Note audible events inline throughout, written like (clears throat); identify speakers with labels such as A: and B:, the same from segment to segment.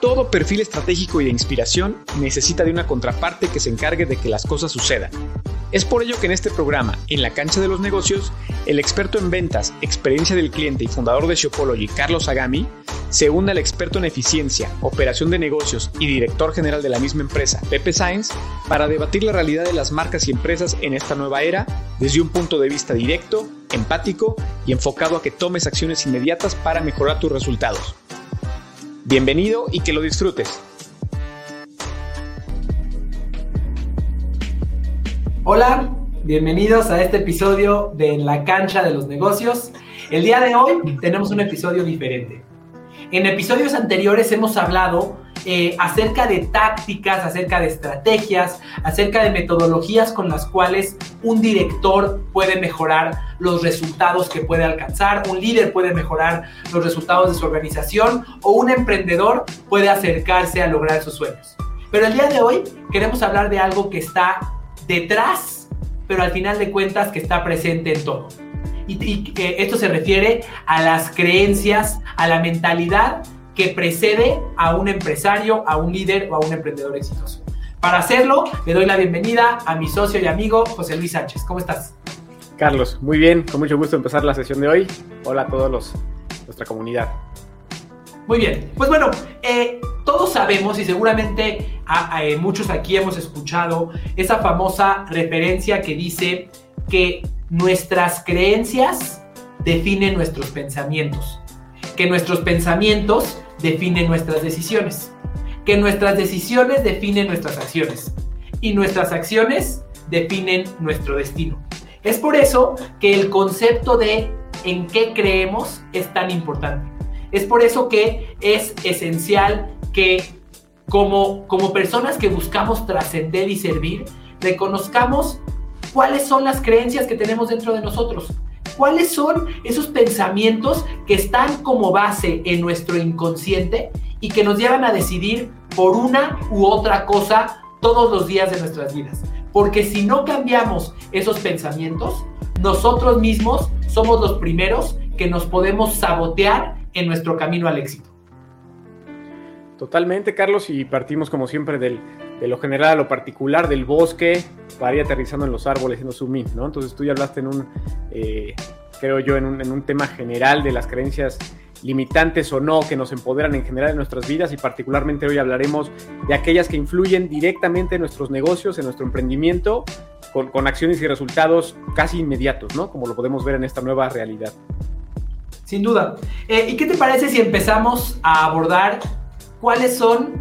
A: Todo perfil estratégico y de inspiración necesita de una contraparte que se encargue de que las cosas sucedan. Es por ello que en este programa, En la cancha de los negocios, el experto en ventas, experiencia del cliente y fundador de Shopology, Carlos Agami, se une al experto en eficiencia, operación de negocios y director general de la misma empresa, Pepe Sainz, para debatir la realidad de las marcas y empresas en esta nueva era desde un punto de vista directo, empático y enfocado a que tomes acciones inmediatas para mejorar tus resultados. Bienvenido y que lo disfrutes.
B: Hola, bienvenidos a este episodio de La cancha de los negocios. El día de hoy tenemos un episodio diferente. En episodios anteriores hemos hablado eh, acerca de tácticas, acerca de estrategias, acerca de metodologías con las cuales un director puede mejorar los resultados que puede alcanzar, un líder puede mejorar los resultados de su organización o un emprendedor puede acercarse a lograr sus sueños. Pero el día de hoy queremos hablar de algo que está detrás, pero al final de cuentas que está presente en todo. Y, y esto se refiere a las creencias, a la mentalidad que precede a un empresario, a un líder o a un emprendedor exitoso. Para hacerlo, le doy la bienvenida a mi socio y amigo José Luis Sánchez. ¿Cómo estás?
A: Carlos, muy bien, con mucho gusto empezar la sesión de hoy. Hola a todos los nuestra comunidad.
B: Muy bien, pues bueno, eh, todos sabemos y seguramente a, eh, muchos aquí hemos escuchado esa famosa referencia que dice que nuestras creencias definen nuestros pensamientos, que nuestros pensamientos definen nuestras decisiones, que nuestras decisiones definen nuestras acciones y nuestras acciones definen nuestro destino. Es por eso que el concepto de en qué creemos es tan importante. Es por eso que es esencial que como, como personas que buscamos trascender y servir, reconozcamos cuáles son las creencias que tenemos dentro de nosotros, cuáles son esos pensamientos que están como base en nuestro inconsciente y que nos llevan a decidir por una u otra cosa todos los días de nuestras vidas. Porque si no cambiamos esos pensamientos, nosotros mismos somos los primeros que nos podemos sabotear en nuestro camino al éxito.
A: Totalmente, Carlos, y partimos como siempre del, de lo general a lo particular, del bosque, para ir aterrizando en los árboles, haciendo zoom ¿no? Entonces tú ya hablaste en un, eh, creo yo, en un, en un tema general de las creencias limitantes o no que nos empoderan en general en nuestras vidas y particularmente hoy hablaremos de aquellas que influyen directamente en nuestros negocios, en nuestro emprendimiento, con, con acciones y resultados casi inmediatos, ¿no? Como lo podemos ver en esta nueva realidad.
B: Sin duda. Eh, ¿Y qué te parece si empezamos a abordar cuáles son,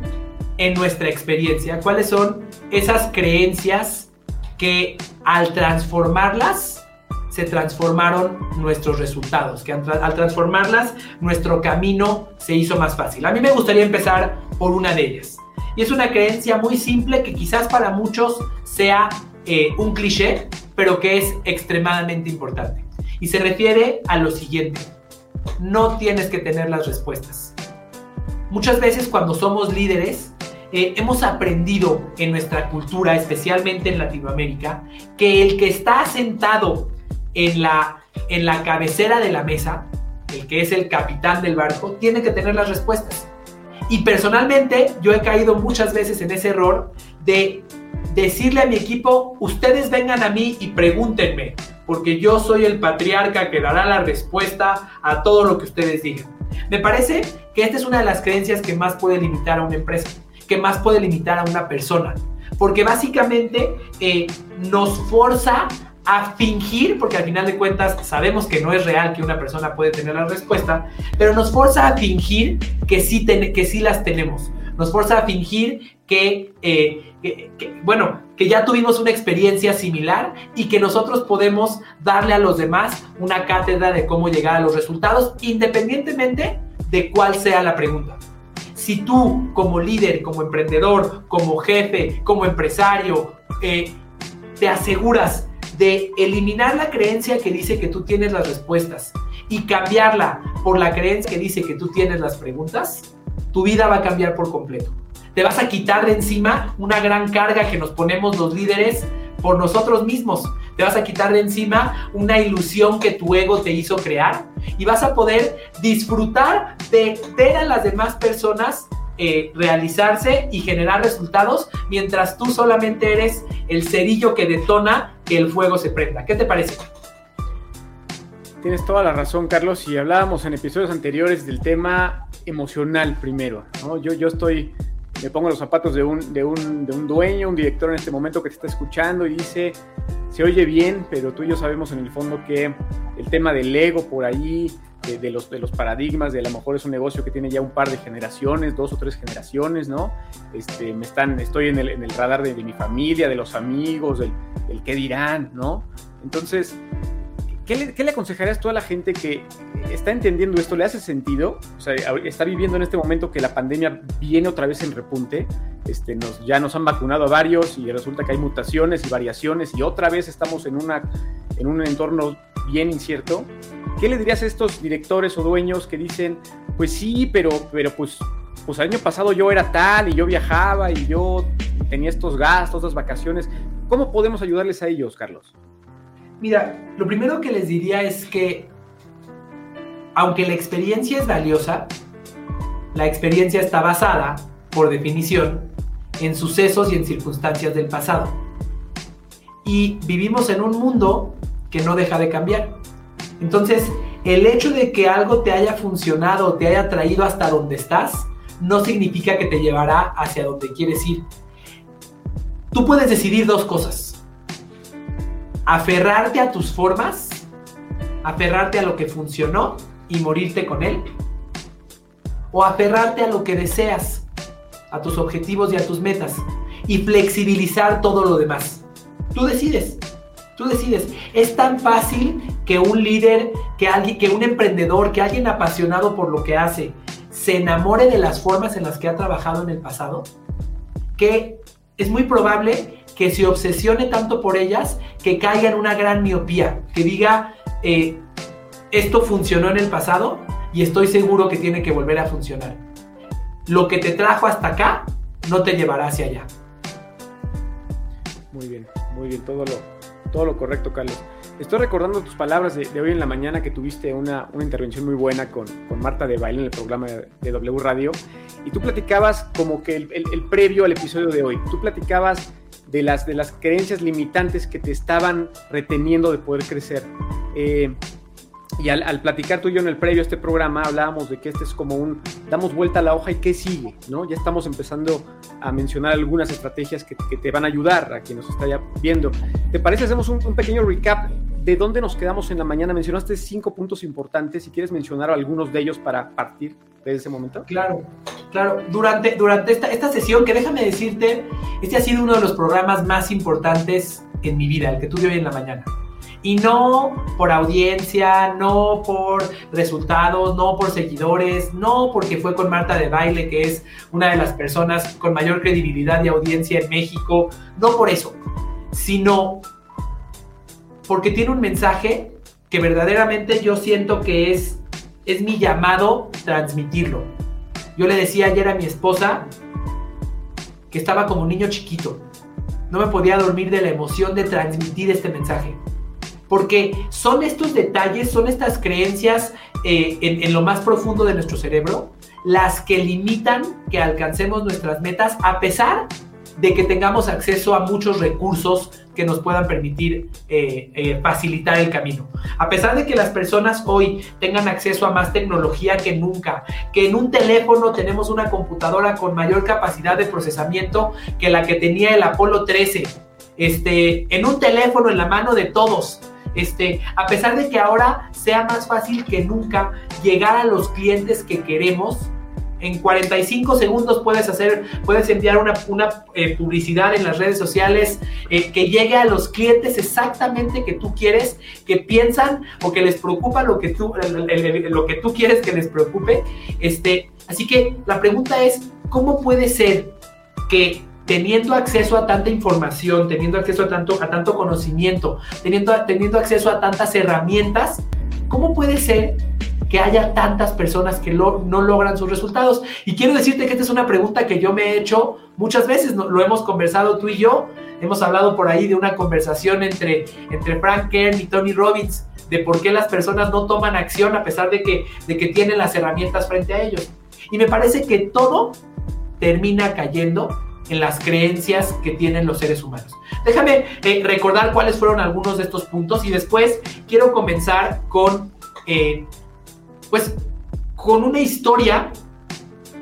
B: en nuestra experiencia, cuáles son esas creencias que al transformarlas se transformaron nuestros resultados, que al transformarlas nuestro camino se hizo más fácil. A mí me gustaría empezar por una de ellas. Y es una creencia muy simple que quizás para muchos sea eh, un cliché, pero que es extremadamente importante. Y se refiere a lo siguiente. No tienes que tener las respuestas. Muchas veces cuando somos líderes, eh, hemos aprendido en nuestra cultura, especialmente en Latinoamérica, que el que está sentado en la, en la cabecera de la mesa, el que es el capitán del barco, tiene que tener las respuestas. Y personalmente yo he caído muchas veces en ese error de decirle a mi equipo, ustedes vengan a mí y pregúntenme, porque yo soy el patriarca que dará la respuesta a todo lo que ustedes digan. Me parece que esta es una de las creencias que más puede limitar a una empresa, que más puede limitar a una persona, porque básicamente eh, nos forza a fingir, porque al final de cuentas sabemos que no es real que una persona puede tener la respuesta, pero nos forza a fingir que sí, que sí las tenemos. Nos forza a fingir que, eh, que, bueno, que ya tuvimos una experiencia similar y que nosotros podemos darle a los demás una cátedra de cómo llegar a los resultados, independientemente de cuál sea la pregunta. Si tú como líder, como emprendedor, como jefe, como empresario, eh, te aseguras de eliminar la creencia que dice que tú tienes las respuestas y cambiarla por la creencia que dice que tú tienes las preguntas, tu vida va a cambiar por completo. Te vas a quitar de encima una gran carga que nos ponemos los líderes por nosotros mismos. Te vas a quitar de encima una ilusión que tu ego te hizo crear y vas a poder disfrutar de ver a las demás personas eh, realizarse y generar resultados mientras tú solamente eres el cerillo que detona que el fuego se prenda. ¿Qué te parece?
A: Tienes toda la razón, Carlos. Y hablábamos en episodios anteriores del tema emocional primero. Yo, yo estoy, me pongo los zapatos de un, de, un, de un dueño, un director en este momento que te está escuchando y dice, se oye bien, pero tú y yo sabemos en el fondo que el tema del ego por ahí, de, los, de los paradigmas, de a lo mejor es un negocio que tiene ya un par de generaciones, dos o tres generaciones, ¿no? Este, me están, estoy en el, en el radar de, mi familia, de los amigos, del, del qué dirán, ¿no? Entonces, ¿Qué le, aconsejarías tú a la gente que está entendiendo esto? ¿Le hace sentido? O sea, está viviendo en este momento que la pandemia viene otra vez en repunte. Este, nos, ya nos han vacunado a varios y resulta que hay mutaciones y variaciones y otra vez estamos en, una, en un entorno bien incierto. ¿Qué le dirías a estos directores o dueños que dicen, pues sí, pero, pero pues, pues el año pasado yo era tal y yo viajaba y yo tenía estos gastos, estas vacaciones? ¿Cómo podemos ayudarles a ellos, Carlos?
B: Mira, lo primero que les diría es que, aunque la experiencia es valiosa, la experiencia está basada, por definición, en sucesos y en circunstancias del pasado. Y vivimos en un mundo que no deja de cambiar. Entonces, el hecho de que algo te haya funcionado o te haya traído hasta donde estás, no significa que te llevará hacia donde quieres ir. Tú puedes decidir dos cosas aferrarte a tus formas, aferrarte a lo que funcionó y morirte con él, o aferrarte a lo que deseas, a tus objetivos y a tus metas, y flexibilizar todo lo demás. Tú decides, tú decides. Es tan fácil que un líder, que alguien, que un emprendedor, que alguien apasionado por lo que hace, se enamore de las formas en las que ha trabajado en el pasado, que es muy probable que se obsesione tanto por ellas que caiga en una gran miopía, que diga, eh, esto funcionó en el pasado y estoy seguro que tiene que volver a funcionar. Lo que te trajo hasta acá no te llevará hacia allá.
A: Muy bien, muy bien, todo lo, todo lo correcto, Carlos. Estoy recordando tus palabras de, hoy en la mañana que tuviste una, intervención muy buena con, Marta de Baile en el programa de, W Radio y tú platicabas como que el, el previo al episodio de hoy, tú platicabas de las, de las creencias limitantes que te estaban reteniendo de poder crecer. Eh, y al, platicar tú y yo en el previo a este programa hablábamos de que este es como un damos vuelta a la hoja y qué sigue, ¿no? Ya estamos empezando a mencionar algunas estrategias que, te van a ayudar a quien nos está viendo. ¿Te parece? Hacemos un, un pequeño recap de dónde nos quedamos en la mañana. Mencionaste cinco puntos importantes. Si quieres mencionar algunos de ellos para partir de ese momento.
B: Claro, claro. Durante, durante esta, esta sesión, que déjame decirte, este ha sido uno de los programas más importantes en mi vida, el que tuve hoy en la mañana. Y no por audiencia, no por resultados, no por seguidores, no porque fue con Marta de Baile, que es una de las personas con mayor credibilidad y audiencia en México, no por eso, sino porque tiene un mensaje que verdaderamente yo siento que es, es mi llamado transmitirlo. Yo le decía ayer a mi esposa que estaba como un niño chiquito. No me podía dormir de la emoción de transmitir este mensaje. Porque son estos detalles, son estas creencias eh, en, en lo más profundo de nuestro cerebro las que limitan que alcancemos nuestras metas a pesar de que tengamos acceso a muchos recursos que nos puedan permitir eh, eh, facilitar el camino. A pesar de que las personas hoy tengan acceso a más tecnología que nunca, que en un teléfono tenemos una computadora con mayor capacidad de procesamiento que la que tenía el Apolo 13, este, en un teléfono en la mano de todos. Este, a pesar de que ahora sea más fácil que nunca llegar a los clientes que queremos, en 45 segundos puedes hacer, puedes enviar una, eh, publicidad en las redes sociales eh, que llegue a los clientes exactamente que tú quieres, que piensan o que les preocupa lo que tú, lo que tú quieres que les preocupe. Este, así que la pregunta es, ¿cómo puede ser que teniendo acceso a tanta información, teniendo acceso a tanto, a tanto conocimiento, teniendo, teniendo acceso a tantas herramientas, ¿cómo puede ser que haya tantas personas que no logran sus resultados? Y quiero decirte que esta es una pregunta que yo me he hecho muchas veces, lo hemos conversado tú y yo, hemos hablado por ahí de una conversación entre, entre Frank Kern y Tony Robbins, de por qué las personas no toman acción a pesar de que, de que tienen las herramientas frente a ellos. Y me parece que todo termina cayendo en las creencias que tienen los seres humanos. Déjame eh, recordar cuáles fueron algunos de estos puntos y después quiero comenzar con, eh, pues, con una historia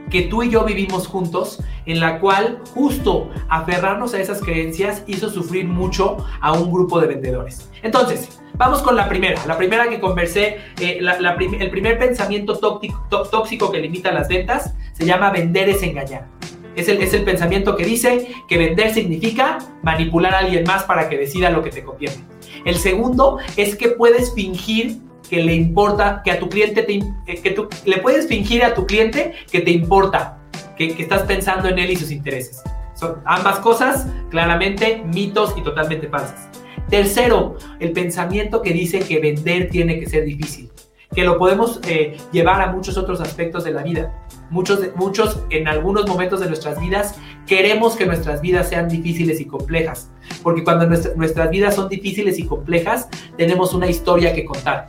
B: que tú y yo vivimos juntos, en la cual justo aferrarnos a esas creencias hizo sufrir mucho a un grupo de vendedores. Entonces, vamos con la primera, la primera que conversé, eh, el primer pensamiento tóxico, tóxico que limita las ventas se llama vender es engañar. Es el, es el pensamiento que dice que vender significa manipular a alguien más para que decida lo que te conviene. El segundo es que puedes fingir que le importa, que a tu cliente te, eh, que tú, le puedes fingir a tu cliente que te importa, que, que estás pensando en él y sus intereses. Son ambas cosas claramente mitos y totalmente falsas. Tercero, el pensamiento que dice que vender tiene que ser difícil, que lo podemos eh, llevar a muchos otros aspectos de la vida. Muchos, muchos en algunos momentos de nuestras vidas queremos que nuestras vidas sean difíciles y complejas, porque cuando nuestras vidas son difíciles y complejas, tenemos una historia que contar.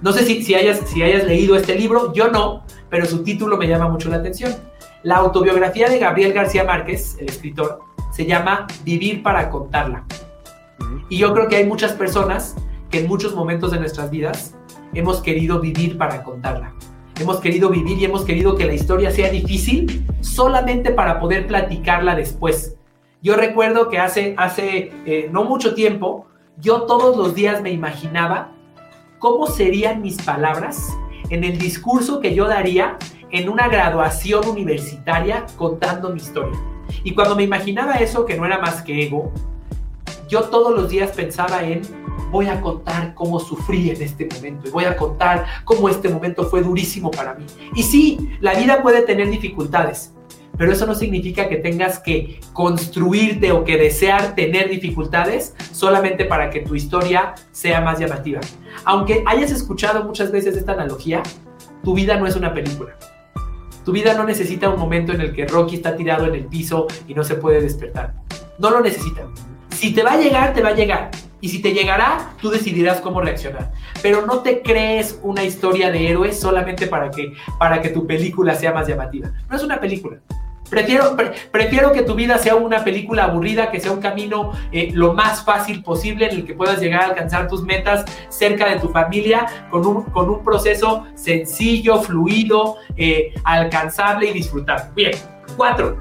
B: No sé si, si, hayas, si hayas leído este libro, yo no, pero su título me llama mucho la atención. La autobiografía de Gabriel García Márquez, el escritor, se llama Vivir para contarla. Y yo creo que hay muchas personas que en muchos momentos de nuestras vidas hemos querido vivir para contarla. Hemos querido vivir y hemos querido que la historia sea difícil solamente para poder platicarla después. Yo recuerdo que hace, hace eh, no mucho tiempo, yo todos los días me imaginaba cómo serían mis palabras en el discurso que yo daría en una graduación universitaria contando mi historia. Y cuando me imaginaba eso, que no era más que ego, yo todos los días pensaba en, voy a contar cómo sufrí en este momento y voy a contar cómo este momento fue durísimo para mí. Y sí, la vida puede tener dificultades, pero eso no significa que tengas que construirte o que desear tener dificultades solamente para que tu historia sea más llamativa. Aunque hayas escuchado muchas veces esta analogía, tu vida no es una película. Tu vida no necesita un momento en el que Rocky está tirado en el piso y no se puede despertar. No lo necesita. Si te va a llegar, te va a llegar. Y si te llegará, tú decidirás cómo reaccionar. Pero no te crees una historia de héroes solamente para que, para que tu película sea más llamativa. No es una película. Prefiero, prefiero que tu vida sea una película aburrida, que sea un camino eh, lo más fácil posible en el que puedas llegar a alcanzar tus metas cerca de tu familia con un, con un proceso sencillo, fluido, eh, alcanzable y disfrutable. Bien, cuatro.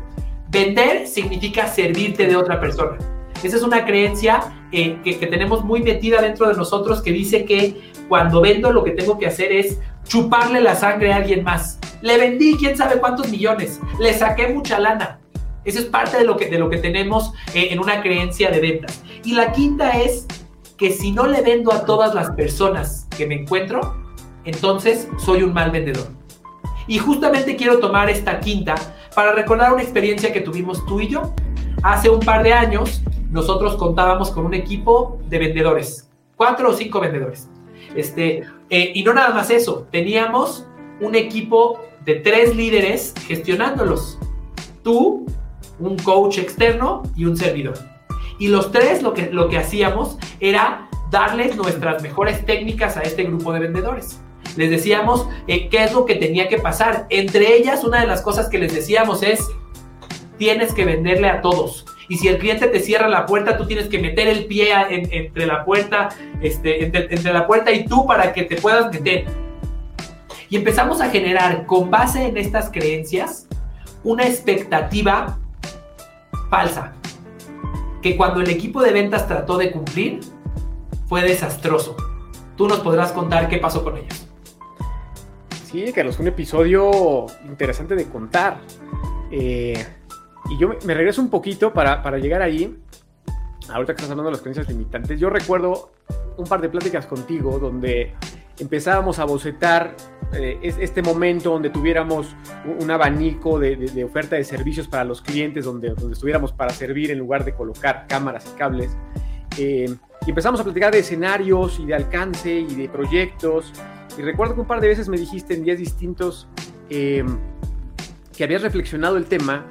B: Vender significa servirte de otra persona. Esa es una creencia eh, que, que tenemos muy metida dentro de nosotros que dice que cuando vendo lo que tengo que hacer es chuparle la sangre a alguien más. Le vendí quién sabe cuántos millones, le saqué mucha lana. Eso es parte de lo que, de lo que tenemos eh, en una creencia de ventas. Y la quinta es que si no le vendo a todas las personas que me encuentro, entonces soy un mal vendedor. Y justamente quiero tomar esta quinta para recordar una experiencia que tuvimos tú y yo. Hace un par de años nosotros contábamos con un equipo de vendedores, cuatro o cinco vendedores. Este, eh, y no nada más eso, teníamos un equipo de tres líderes gestionándolos. Tú, un coach externo y un servidor. Y los tres lo que, lo que hacíamos era darles nuestras mejores técnicas a este grupo de vendedores. Les decíamos eh, qué es lo que tenía que pasar. Entre ellas, una de las cosas que les decíamos es, tienes que venderle a todos y si el cliente te cierra la puerta, tú tienes que meter el pie entre la puerta, este, entre, la puerta y tú para que te puedas meter. Y empezamos a generar, con base en estas creencias, una expectativa falsa, que cuando el equipo de ventas trató de cumplir, fue desastroso. Tú nos podrás contar qué pasó con ellos.
A: Sí, Carlos, un episodio interesante de contar. Eh, y yo me, regreso un poquito para, para, llegar ahí. Ahorita que estás hablando de las creencias limitantes, yo recuerdo un par de pláticas contigo donde empezábamos a bocetar eh, este momento donde tuviéramos un, abanico de, de, oferta de servicios para los clientes, donde, donde estuviéramos para servir en lugar de colocar cámaras y cables. Eh, y empezamos a platicar de escenarios y de alcance y de proyectos. Y recuerdo que un par de veces me dijiste en días distintos eh, que habías reflexionado el tema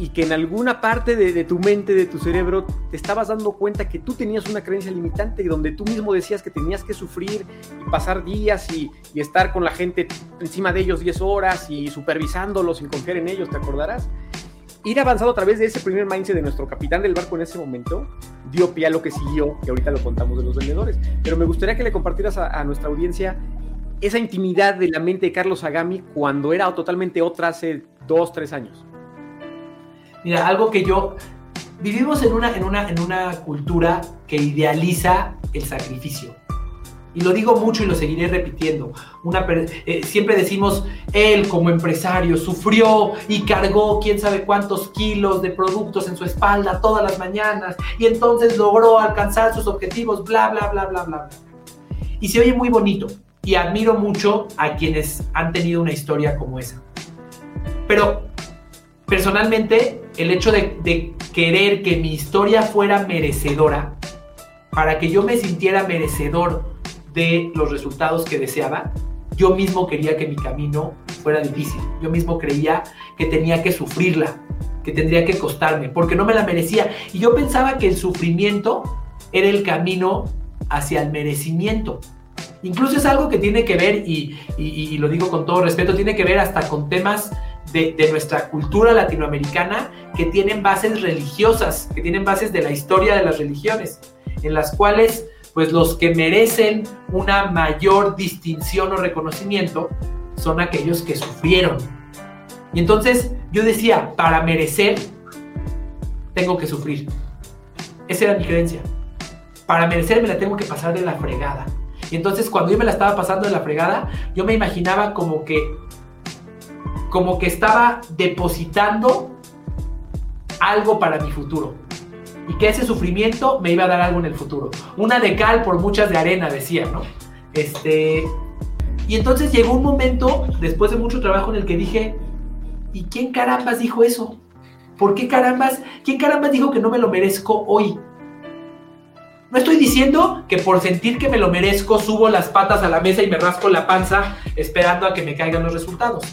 A: y que en alguna parte de, tu mente, de tu cerebro, te estabas dando cuenta que tú tenías una creencia limitante, donde tú mismo decías que tenías que sufrir y pasar días y, estar con la gente encima de ellos 10 horas y supervisándolos sin confiar en ellos, ¿te acordarás? Ir avanzando a través de ese primer mindset de nuestro capitán del barco en ese momento dio pie a lo que siguió, que ahorita lo contamos de los vendedores. Pero me gustaría que le compartieras a, a nuestra audiencia esa intimidad de la mente de Carlos Agami cuando era totalmente otra hace dos, tres años.
B: Mira, algo que yo... Vivimos en una, en una, en una cultura que idealiza el sacrificio. Y lo digo mucho y lo seguiré repitiendo. Una, eh, siempre decimos, él como empresario sufrió y cargó quién sabe cuántos kilos de productos en su espalda todas las mañanas y entonces logró alcanzar sus objetivos, bla, bla, bla, bla, bla. Y se oye muy bonito y admiro mucho a quienes han tenido una historia como esa. Pero personalmente, el hecho de, querer que mi historia fuera merecedora, para que yo me sintiera merecedor de los resultados que deseaba, yo mismo quería que mi camino fuera difícil. Yo mismo creía que tenía que sufrirla, que tendría que costarme, porque no me la merecía. Y yo pensaba que el sufrimiento era el camino hacia el merecimiento. Incluso es algo que tiene que ver, y, lo digo con todo respeto, tiene que ver hasta con temas de, nuestra cultura latinoamericana que tienen bases religiosas, que tienen bases de la historia de las religiones, en las cuales pues los que merecen una mayor distinción o reconocimiento son aquellos que sufrieron. Y entonces yo decía, para merecer, tengo que sufrir. Esa era mi creencia. Para merecer me la tengo que pasar de la fregada. Y entonces cuando yo me la estaba pasando de la fregada, yo me imaginaba como que como que estaba depositando algo para mi futuro. Y que ese sufrimiento me iba a dar algo en el futuro. Una de cal por muchas de arena, decía, ¿no? Este. Y entonces llegó un momento, después de mucho trabajo, en el que dije, ¿y quién carambas dijo eso? ¿Por qué carambas? ¿Quién carambas dijo que no me lo merezco hoy? No estoy diciendo que por sentir que me lo merezco subo las patas a la mesa y me rasco la panza esperando a que me caigan los resultados.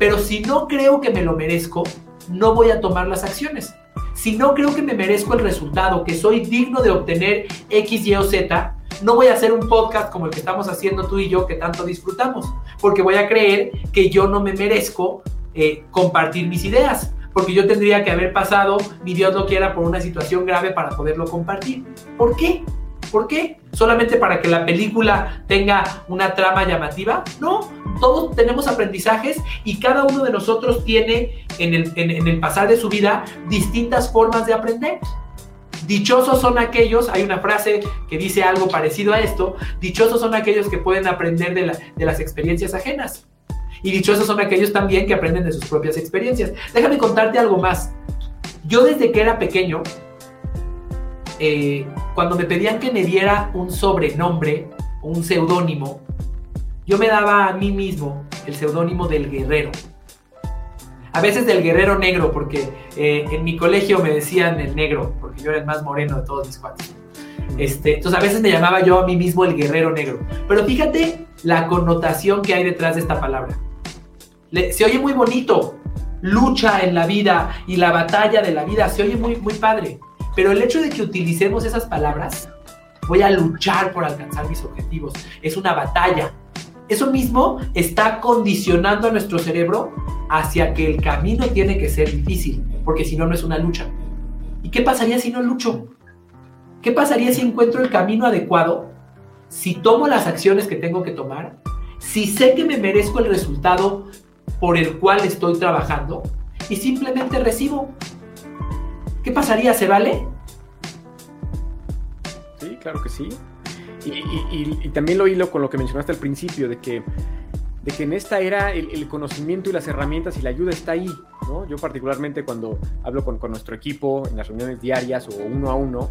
B: Pero si no creo que me lo merezco, no voy a tomar las acciones. Si no creo que me merezco el resultado, que soy digno de obtener X, Y o Z, no voy a hacer un podcast como el que estamos haciendo tú y yo que tanto disfrutamos, porque voy a creer que yo no me merezco eh, compartir mis ideas, porque yo tendría que haber pasado, ni Dios lo quiera, por una situación grave para poderlo compartir. ¿Por qué? ¿Por qué? ¿Solamente para que la película tenga una trama llamativa? No, todos tenemos aprendizajes y cada uno de nosotros tiene en el, en, el pasar de su vida distintas formas de aprender. Dichosos son aquellos, hay una frase que dice algo parecido a esto, dichosos son aquellos que pueden aprender de, de las experiencias ajenas. Y dichosos son aquellos también que aprenden de sus propias experiencias. Déjame contarte algo más. Yo desde que era pequeño, eh, cuando me pedían que me diera un sobrenombre, un seudónimo, yo me daba a mí mismo el seudónimo del guerrero. A veces del guerrero negro, porque eh, en mi colegio me decían el negro, porque yo era el más moreno de todos mis cuates. Este, entonces a veces me llamaba yo a mí mismo el guerrero negro. Pero fíjate la connotación que hay detrás de esta palabra. se oye muy bonito, lucha en la vida y la batalla de la vida, se oye muy, muy padre. Pero el hecho de que utilicemos esas palabras, voy a luchar por alcanzar mis objetivos, es una batalla. Eso mismo está condicionando a nuestro cerebro hacia que el camino tiene que ser difícil, porque si no, no es una lucha. ¿Y qué pasaría si no lucho? ¿Qué pasaría si encuentro el camino adecuado? Si tomo las acciones que tengo que tomar, si sé que me merezco el resultado por el cual estoy trabajando y simplemente recibo ¿Qué pasaría? ¿Se vale?
A: Claro que sí. Y, también lo hilo con lo que mencionaste al principio, de que, de que en esta era el, conocimiento y las herramientas y la ayuda está ahí. ¿no? Yo particularmente cuando hablo con, nuestro equipo en las reuniones diarias o uno a uno,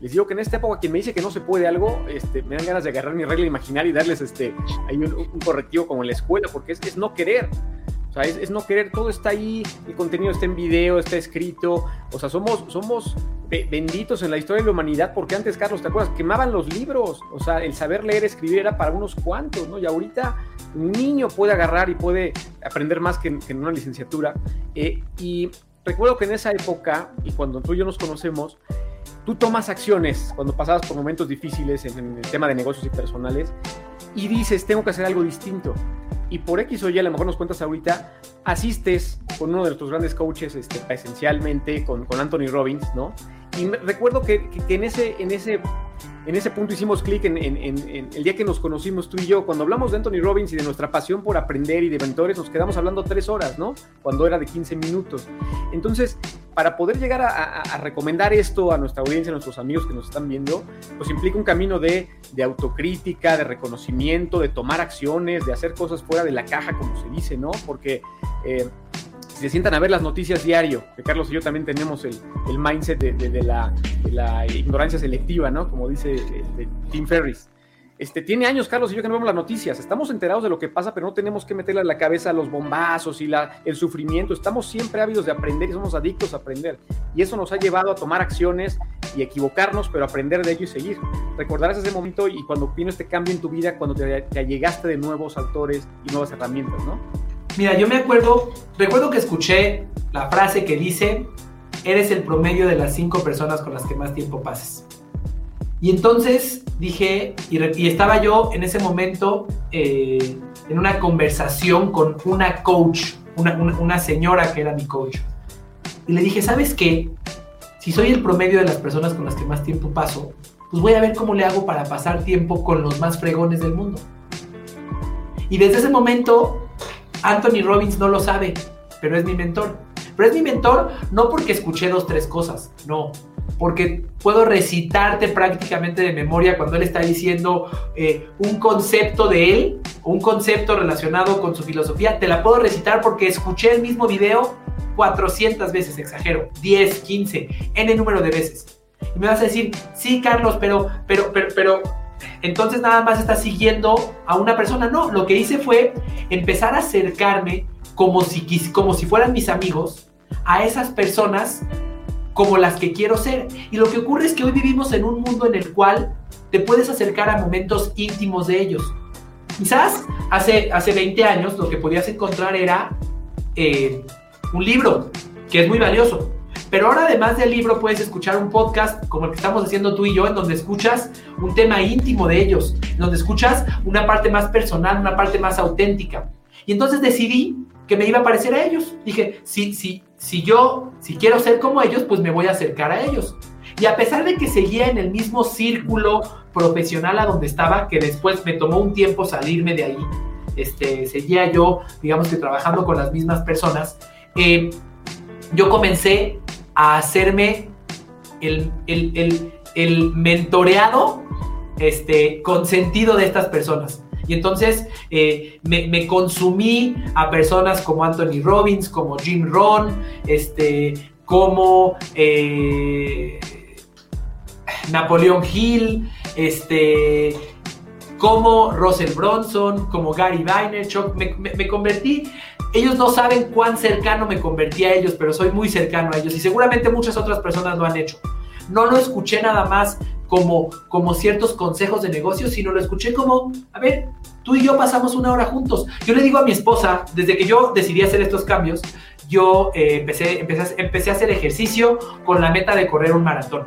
A: les digo que en esta época quien me dice que no se puede algo, este, me dan ganas de agarrar mi regla imaginaria y darles este, ahí un, correctivo como en la escuela, porque es, es no querer. O sea, es, no querer, todo está ahí, el contenido está en video, está escrito. O sea, somos, somos benditos en la historia de la humanidad porque antes, Carlos, ¿te acuerdas? Quemaban los libros. O sea, el saber leer, escribir era para unos cuantos, ¿no? Y ahorita un niño puede agarrar y puede aprender más que, en una licenciatura. Eh, y recuerdo que en esa época, y cuando tú y yo nos conocemos, tú tomas acciones cuando pasabas por momentos difíciles en, el tema de negocios y personales y dices, tengo que hacer algo distinto. Y por X o Y, a lo mejor nos cuentas ahorita, asistes con uno de nuestros grandes coaches este, esencialmente, con, con Anthony Robbins, ¿no? Y recuerdo que, que, en, ese, en, ese, en ese punto hicimos clic en, en, en, el día que nos conocimos tú y yo. Cuando hablamos de Anthony Robbins y de nuestra pasión por aprender y de mentores, nos quedamos hablando tres horas, ¿no? Cuando era de 15 minutos. Entonces, para poder llegar a, a, recomendar esto a nuestra audiencia, a nuestros amigos que nos están viendo, pues implica un camino de, de autocrítica, de reconocimiento, de tomar acciones, de hacer cosas fuera de la caja, como se dice, ¿no? Porque... Eh, se sientan a ver las noticias diario, que Carlos y yo también tenemos el, el mindset de, de, la, de, la, ignorancia selectiva, ¿no? Como dice Tim Ferris. Este, tiene años, Carlos y yo, que no vemos las noticias. Estamos enterados de lo que pasa, pero no tenemos que meterle en la cabeza los bombazos y la, el sufrimiento. Estamos siempre ávidos de aprender y somos adictos a aprender. Y eso nos ha llevado a tomar acciones y equivocarnos, pero aprender de ello y seguir. Recordarás ese momento y cuando vino este cambio en tu vida, cuando te, te allegaste de nuevos autores y nuevas herramientas, ¿no?
B: Mira, yo me acuerdo, recuerdo que escuché la frase que dice, eres el promedio de las cinco personas con las que más tiempo pases. Y entonces dije, y, estaba yo en ese momento eh, en una conversación con una coach, una, una, señora que era mi coach. Y le dije, ¿sabes qué? Si soy el promedio de las personas con las que más tiempo paso, pues voy a ver cómo le hago para pasar tiempo con los más fregones del mundo. Y desde ese momento Anthony Robbins no lo sabe, pero es mi mentor. Pero es mi mentor no porque escuché dos, tres cosas, no. Porque puedo recitarte prácticamente de memoria cuando él está diciendo eh, un concepto de él, un concepto relacionado con su filosofía. Te la puedo recitar porque escuché el mismo video 400 veces, exagero, 10, 15, n número de veces. Y me vas a decir, sí, Carlos, pero, pero, pero, pero, entonces nada más está siguiendo a una persona. No, lo que hice fue empezar a acercarme como si, como si fueran mis amigos a esas personas como las que quiero ser. Y lo que ocurre es que hoy vivimos en un mundo en el cual te puedes acercar a momentos íntimos de ellos. Quizás hace, hace 20 años lo que podías encontrar era eh, un libro, que es muy valioso. Pero ahora además del libro puedes escuchar un podcast como el que estamos haciendo tú y yo, en donde escuchas un tema íntimo de ellos, en donde escuchas una parte más personal, una parte más auténtica. Y entonces decidí que me iba a parecer a ellos. Dije, si, si, si yo, si quiero ser como ellos, pues me voy a acercar a ellos. Y a pesar de que seguía en el mismo círculo profesional a donde estaba, que después me tomó un tiempo salirme de ahí, este, seguía yo, digamos que trabajando con las mismas personas, eh, yo comencé a hacerme el, mentoreado este, consentido de estas personas. Y entonces eh, me, consumí a personas como Anthony Robbins, como Jim Rohn, este, como eh, Napoleón Hill, este, como Russell Bronson, como Gary Vaynerchuk. me convertí ellos no saben cuán cercano me convertí a ellos, pero soy muy cercano a ellos y seguramente muchas otras personas lo han hecho. No lo escuché nada más como, como ciertos consejos de negocio, sino lo escuché como, a ver, tú y yo pasamos una hora juntos. Yo le digo a mi esposa, desde que yo decidí hacer estos cambios, yo eh, empecé, empecé, empecé a hacer ejercicio con la meta de correr un maratón.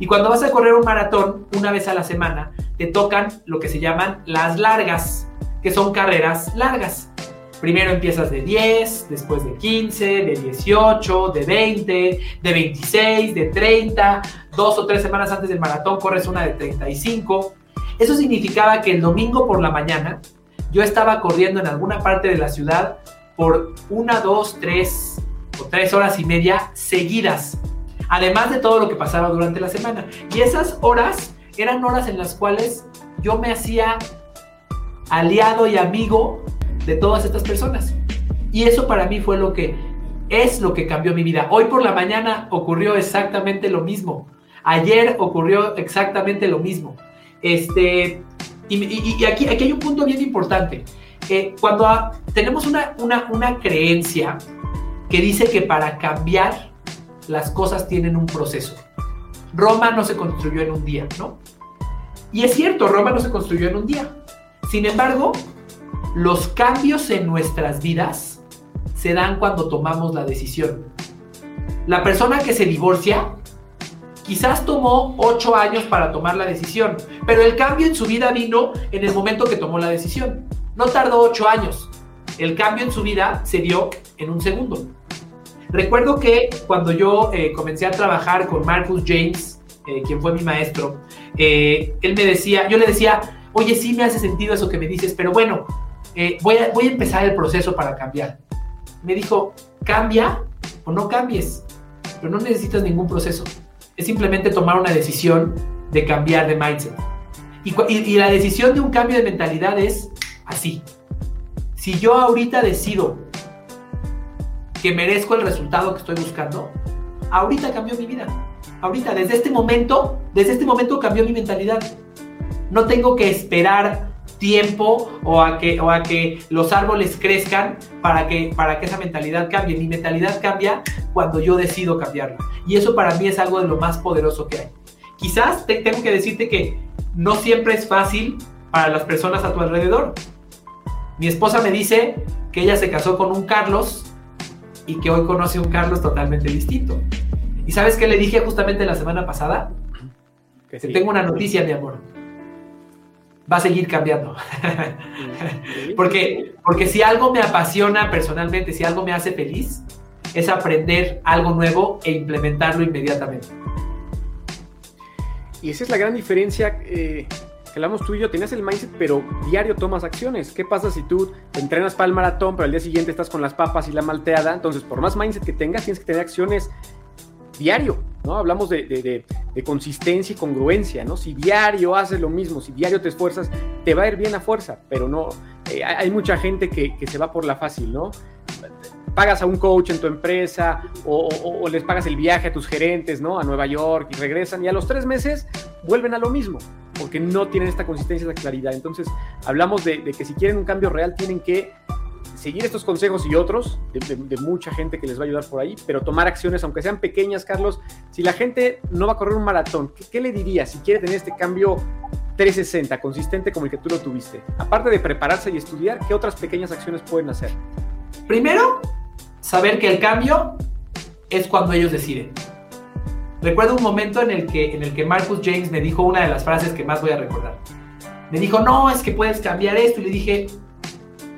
B: Y cuando vas a correr un maratón, una vez a la semana, te tocan lo que se llaman las largas, que son carreras largas. Primero empiezas de 10, después de 15, de 18, de 20, de 26, de 30, dos o tres semanas antes del maratón corres una de 35. Eso significaba que el domingo por la mañana yo estaba corriendo en alguna parte de la ciudad por una, dos, tres o tres horas y media seguidas, además de todo lo que pasaba durante la semana. Y esas horas eran horas en las cuales yo me hacía aliado y amigo de todas estas personas. Y eso para mí fue lo que es lo que cambió mi vida. Hoy por la mañana ocurrió exactamente lo mismo. Ayer ocurrió exactamente lo mismo. Este, y, aquí, aquí hay un punto bien importante. Eh, cuando tenemos una, una, una creencia que dice que para cambiar las cosas tienen un proceso. Roma no se construyó en un día, ¿no? Y es cierto, Roma no se construyó en un día. Sin embargo, los cambios en nuestras vidas se dan cuando tomamos la decisión. La persona que se divorcia quizás tomó ocho años para tomar la decisión, pero el cambio en su vida vino en el momento que tomó la decisión. No tardó ocho años. El cambio en su vida se dio en un segundo. Recuerdo que cuando yo eh, comencé a trabajar con Marcus James, eh, quien fue mi maestro, eh, él me decía, yo le decía, oye, sí me hace sentido eso que me dices, pero bueno, voy, a, voy a empezar el proceso para cambiar. Me dijo, cambia o no cambies, pero no necesitas ningún proceso. Es simplemente tomar una decisión de cambiar de mindset. Y, y la decisión de un cambio de mentalidad es así. Si yo ahorita decido que merezco el resultado que estoy buscando, ahorita cambió mi vida. Ahorita, desde este momento, desde este momento cambió mi mentalidad. No tengo que esperar tiempo o a que, o a que los árboles crezcan para que, para que esa mentalidad cambie. Mi mentalidad cambia cuando yo decido cambiarla. Y eso para mí es algo de lo más poderoso que hay. Quizás tengo que decirte que no siempre es fácil para las personas a tu alrededor. Mi esposa me dice que ella se casó con un Carlos y que hoy conoce un Carlos totalmente distinto. ¿Y sabes qué le dije justamente la semana pasada? Que tengo una noticia, mi amor. Va a seguir cambiando. (laughs) porque, porque si algo me apasiona personalmente, si algo me hace feliz, es aprender algo nuevo e implementarlo inmediatamente.
A: Y esa es la gran diferencia eh, que hablamos tú y yo, tenías el mindset, pero diario tomas acciones. ¿Qué pasa si tú te entrenas para el maratón, pero al día siguiente estás con las papas y la malteada? Entonces, por más mindset que tengas, tienes que tener acciones diario, ¿no? Hablamos de, consistencia y congruencia, ¿no? Si diario haces lo mismo, si diario te esfuerzas, te va a ir bien a fuerza, pero no, eh, hay mucha gente que, que se va por la fácil, ¿no? pagas a un coach en tu empresa o, les pagas el viaje a tus gerentes, ¿no? A Nueva York y regresan y a los tres meses vuelven a lo mismo porque no tienen esta consistencia, esta claridad. Entonces, hablamos de, que si quieren un cambio real tienen que seguir estos consejos y otros de, mucha gente que les va a ayudar por ahí, pero tomar acciones, aunque sean pequeñas, Carlos. Si la gente no va a correr un maratón, ¿qué, le diría si quiere tener este cambio 360, consistente como el que tú lo tuviste? Aparte de prepararse y estudiar, ¿qué otras pequeñas acciones pueden hacer?
B: Primero, saber que el cambio es cuando ellos deciden. Recuerdo un momento en el, que, en el que Marcus James me dijo una de las frases que más voy a recordar. Me dijo, no, es que puedes cambiar esto. Y le dije,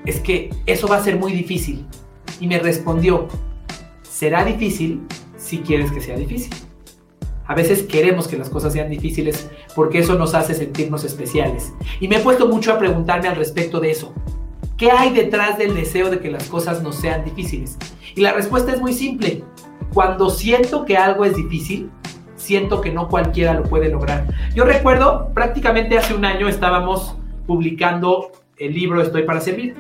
B: es que eso va a ser muy difícil. Y me respondió, será difícil si quieres que sea difícil. A veces queremos que las cosas sean difíciles porque eso nos hace sentirnos especiales. Y me he puesto mucho a preguntarme al respecto de eso. ¿Qué hay detrás del deseo de que las cosas no sean difíciles? Y la respuesta es muy simple. Cuando siento que algo es difícil, siento que no cualquiera lo puede lograr. Yo recuerdo, prácticamente hace un año estábamos publicando el libro Estoy para servir.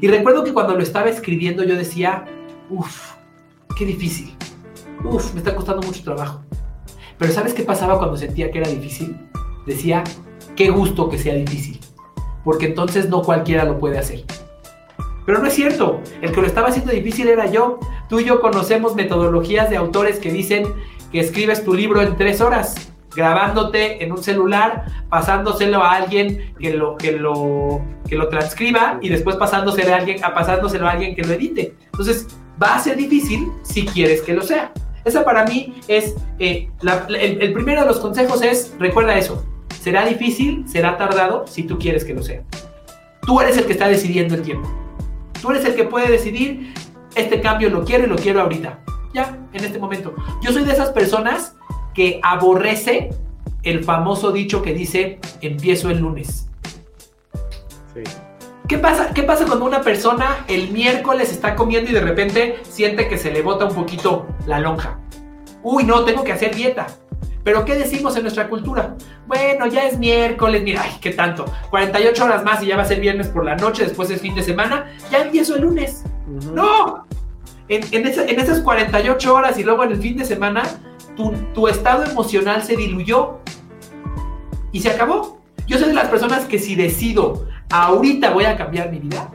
B: Y recuerdo que cuando lo estaba escribiendo yo decía, uff, qué difícil. Uff, me está costando mucho trabajo. Pero ¿sabes qué pasaba cuando sentía que era difícil? Decía, qué gusto que sea difícil porque entonces no cualquiera lo puede hacer. Pero no es cierto, el que lo estaba haciendo difícil era yo. Tú y yo conocemos metodologías de autores que dicen que escribes tu libro en tres horas, grabándote en un celular, pasándoselo a alguien que lo, que lo, que lo transcriba y después pasándoselo a, alguien, a pasándoselo a alguien que lo edite. Entonces, va a ser difícil si quieres que lo sea. Esa para mí es, eh, el primero de los consejos es, recuerda eso, Será difícil, será tardado si tú quieres que lo sea. Tú eres el que está decidiendo el tiempo. Tú eres el que puede decidir, este cambio lo quiero y lo quiero ahorita. Ya, en este momento. Yo soy de esas personas que aborrece el famoso dicho que dice, empiezo el lunes. ¿Qué pasa, ¿Qué pasa cuando una persona el miércoles está comiendo y de repente siente que se le bota un poquito la lonja? Uy, no, tengo que hacer dieta. Pero ¿qué decimos en nuestra cultura? Bueno, ya es miércoles, mira, ay, qué tanto. 48 horas más y ya va a ser viernes por la noche, después es fin de semana, ya empiezo el lunes. No, en, esas 48 horas y luego en el fin de semana, tu, tu estado emocional se diluyó y se acabó. Yo soy de las personas que si decido, ahorita voy a cambiar mi vida,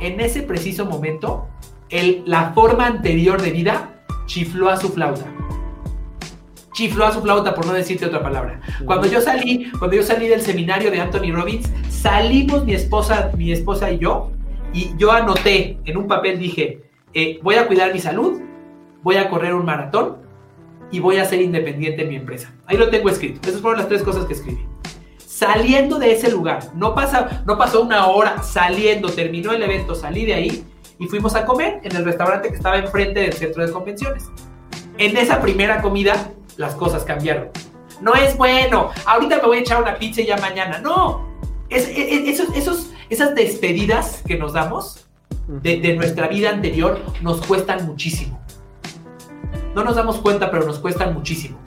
B: en ese preciso momento, el, la forma anterior de vida chifló a su flauta chifló a su flauta, por no decirte otra palabra. Cuando yo salí, cuando yo salí del seminario de Anthony Robbins, salimos mi esposa, mi esposa y yo, y yo anoté en un papel, dije, eh, voy a cuidar mi salud, voy a correr un maratón y voy a ser independiente en mi empresa. Ahí lo tengo escrito. Esas fueron las tres cosas que escribí. Saliendo de ese lugar, no, pasa, no pasó una hora saliendo, terminó el evento, salí de ahí y fuimos a comer en el restaurante que estaba enfrente del centro de convenciones. En esa primera comida, las cosas cambiaron. No es bueno, ahorita me voy a echar una pizza y ya mañana. No, es, esos, esos, esas despedidas que nos damos de, de nuestra vida anterior nos cuestan muchísimo. No nos damos cuenta, pero nos cuestan muchísimo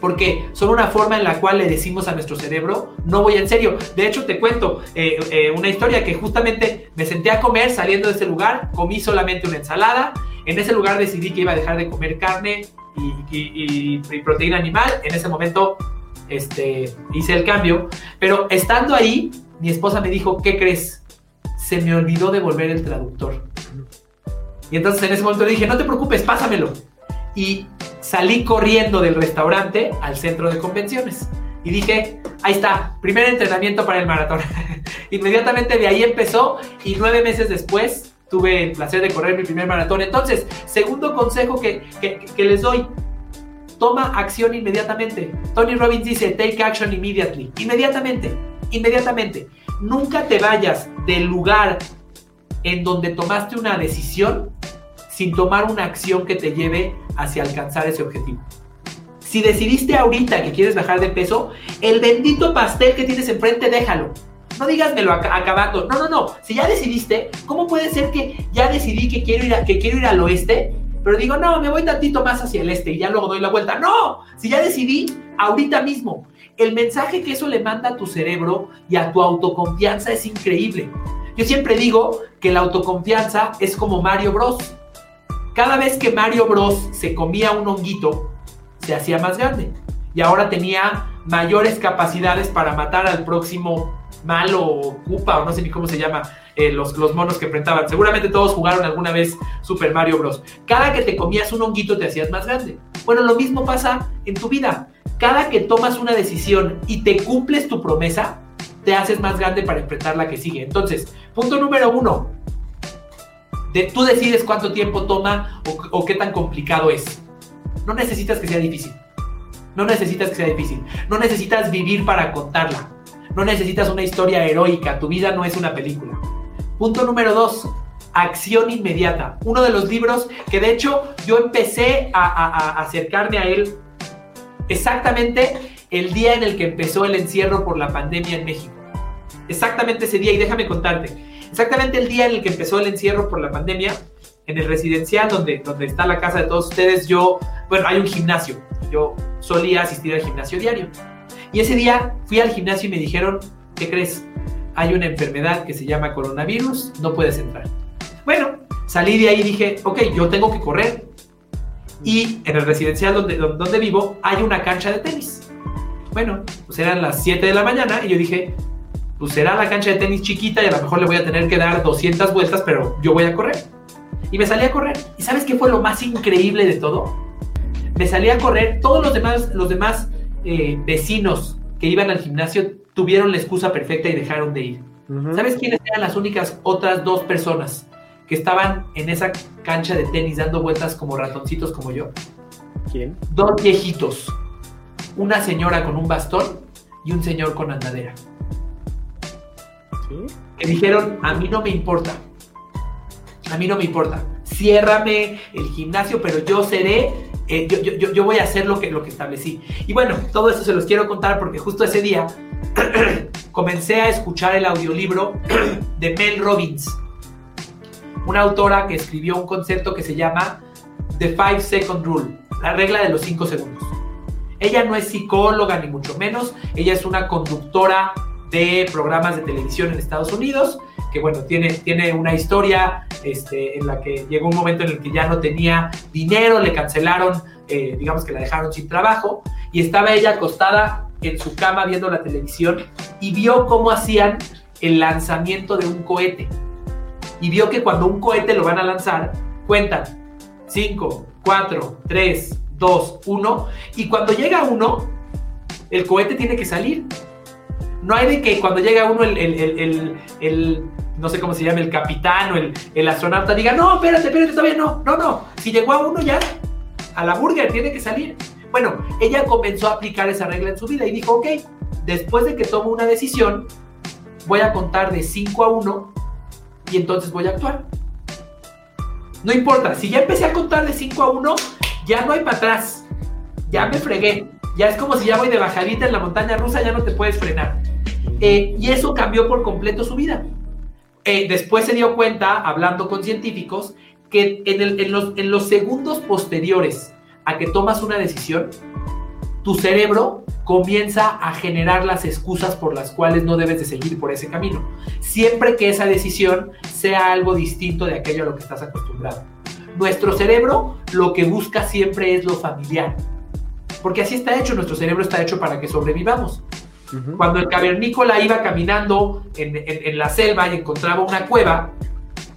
B: porque son una forma en la cual le decimos a nuestro cerebro, no voy en serio. De hecho, te cuento eh, eh, una historia que justamente me senté a comer saliendo de ese lugar, comí solamente una ensalada, en ese lugar decidí que iba a dejar de comer carne y, proteína animal, en ese momento este, hice el cambio, pero estando ahí, mi esposa me dijo, ¿qué crees? Se me olvidó devolver el traductor. Y entonces en ese momento le dije, no te preocupes, pásamelo. Y salí corriendo del restaurante al centro de convenciones. Y dije, ahí está, primer entrenamiento para el maratón. (laughs) Inmediatamente de ahí empezó y nueve meses después tuve el placer de correr mi primer maratón. Entonces, segundo consejo que, que, les doy, toma acción inmediatamente. Tony Robbins dice, take action immediately. Inmediatamente, inmediatamente. Nunca te vayas del lugar en donde tomaste una decisión sin tomar una acción que te lleve hacia alcanzar ese objetivo. Si decidiste ahorita que quieres bajar de peso, el bendito pastel que tienes enfrente, déjalo. No dígasmelo acabando. No, no, no. Si ya decidiste, ¿cómo puede ser que ya decidí que quiero ir, que quiero ir al oeste? Pero digo, no, me voy tantito más hacia el este y ya luego doy la vuelta. No, si ya decidí, ahorita mismo. El mensaje que eso le manda a tu cerebro y a tu autoconfianza es increíble. Yo siempre digo que la autoconfianza es como Mario Bros. Cada vez que Mario Bros se comía un honguito, se hacía más grande. Y ahora tenía mayores capacidades para matar al próximo malo o Koopa o no sé ni cómo se llama eh, los, los monos que enfrentaban. Seguramente todos jugaron alguna vez Super Mario Bros. Cada que te comías un honguito te hacías más grande. Bueno, lo mismo pasa en tu vida. Cada que tomas una decisión y te cumples tu promesa, te haces más grande para enfrentar la que sigue. Entonces, punto número uno, tú decides cuánto tiempo toma o, qué tan complicado es. No necesitas que sea difícil. No necesitas que sea difícil. No necesitas vivir para contarla. No necesitas una historia heroica. Tu vida no es una película. Punto número dos. Acción inmediata. Uno de los libros que de hecho yo empecé a acercarme a él exactamente el día en el que empezó el encierro por la pandemia en México. Exactamente ese día. Y déjame contarte. Exactamente el día en el que empezó el encierro por la pandemia, en el residencial donde, donde está la casa de todos ustedes, yo, bueno, hay un gimnasio. Yo solía asistir al gimnasio diario. Y ese día fui al gimnasio y me dijeron, ¿qué crees? Hay una enfermedad que se llama coronavirus, no puedes entrar. Bueno, salí de ahí y dije, ok, yo tengo que correr. Y en el residencial donde, donde vivo hay una cancha de tenis. Bueno, pues eran las 7 de la mañana y yo dije, pues será la cancha de tenis chiquita y a lo mejor le voy a tener que dar 200 vueltas, pero yo voy a correr. Y me salí a correr. ¿Y sabes qué fue lo más increíble de todo? Me salí a correr, todos los demás, los demás eh, vecinos que iban al gimnasio tuvieron la excusa perfecta y dejaron de ir. ¿Sabes quiénes eran las únicas otras dos personas que estaban en esa cancha de tenis dando vueltas como ratoncitos como yo?
A: ¿Quién?
B: Dos viejitos. Una señora con un bastón y un señor con andadera que dijeron, a mí no me importa, a mí no me importa, ciérrame el gimnasio, pero yo seré, eh, yo, voy a hacer lo que, lo que establecí. Y bueno, todo eso se los quiero contar porque justo ese día (clears throat) comencé a escuchar el audiolibro (clears throat) de Mel Robbins, una autora que escribió un concepto que se llama The Five Second Rule, la regla de los cinco segundos. Ella no es psicóloga ni mucho menos, ella es una conductora de programas de televisión en Estados Unidos, que bueno, tiene, tiene una historia este, en la que llegó un momento en el que ya no tenía dinero, le cancelaron, eh, digamos que la dejaron sin trabajo, y estaba ella acostada en su cama viendo la televisión y vio cómo hacían el lanzamiento de un cohete. Y vio que cuando un cohete lo van a lanzar, cuentan 5, 4, 3, 2, 1, y cuando llega uno, el cohete tiene que salir no hay de que cuando llega uno, el, no sé cómo se llama, el capitán o el, astronauta diga, no, espérate, espérate, todavía no, no, no. Si llegó a uno ya, a la burger, tiene que salir. Bueno, ella comenzó a aplicar esa regla en su vida y dijo, ok, después de que tomo una decisión, voy a contar de 5 a 1 y entonces voy a actuar. No importa, si ya empecé a contar de 5 a 1, ya no hay para atrás. Ya me fregué. Ya es como si ya voy de bajadita en la montaña rusa, ya no te puedes frenar. Eh, y eso cambió por completo su vida. Eh, después se dio cuenta, hablando con científicos, que en, los, en los segundos posteriores a que tomas una decisión, tu cerebro comienza a generar las excusas por las cuales no debes de seguir por ese camino. Siempre que esa decisión sea algo distinto de aquello a lo que estás acostumbrado. Nuestro cerebro lo que busca siempre es lo familiar. Porque así está hecho, nuestro cerebro está hecho para que sobrevivamos. Cuando el cavernícola iba caminando en, la selva y encontraba una cueva,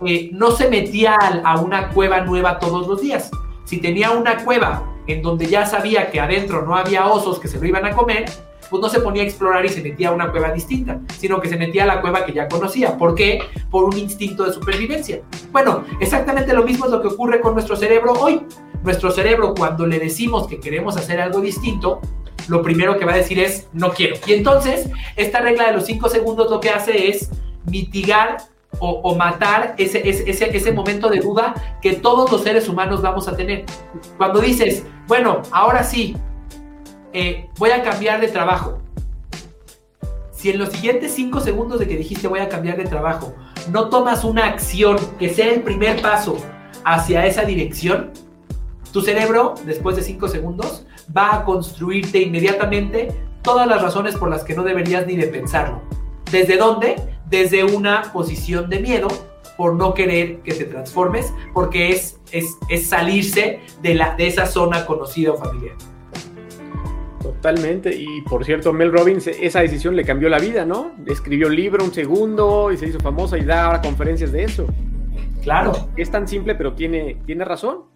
B: eh, no se metía a una cueva nueva todos los días. Si tenía una cueva en donde ya sabía que adentro no había osos que se lo iban a comer, pues no se ponía a explorar y se metía a una cueva distinta, sino que se metía a la cueva que ya conocía. ¿Por qué? Por un instinto de supervivencia. Bueno, exactamente lo mismo es lo que ocurre con nuestro cerebro hoy. Nuestro cerebro, cuando le decimos que queremos hacer algo distinto, lo primero que va a decir es no quiero. Y entonces, esta regla de los 5 segundos lo que hace es mitigar o, matar ese, ese, ese, momento de duda que todos los seres humanos vamos a tener. Cuando dices, bueno, ahora sí, eh, voy a cambiar de trabajo. Si en los siguientes 5 segundos de que dijiste voy a cambiar de trabajo, no tomas una acción que sea el primer paso hacia esa dirección, tu cerebro, después de 5 segundos, va a construirte inmediatamente todas las razones por las que no deberías ni de pensarlo. ¿Desde dónde? Desde una posición de miedo por no querer que te transformes, porque es, es, es salirse de, la, de esa zona conocida o familiar.
A: Totalmente, y por cierto, Mel Robbins, esa decisión le cambió la vida, ¿no? Escribió un libro, un segundo, y se hizo famosa y da ahora conferencias de eso.
B: Claro.
A: Es tan simple, pero tiene, tiene razón,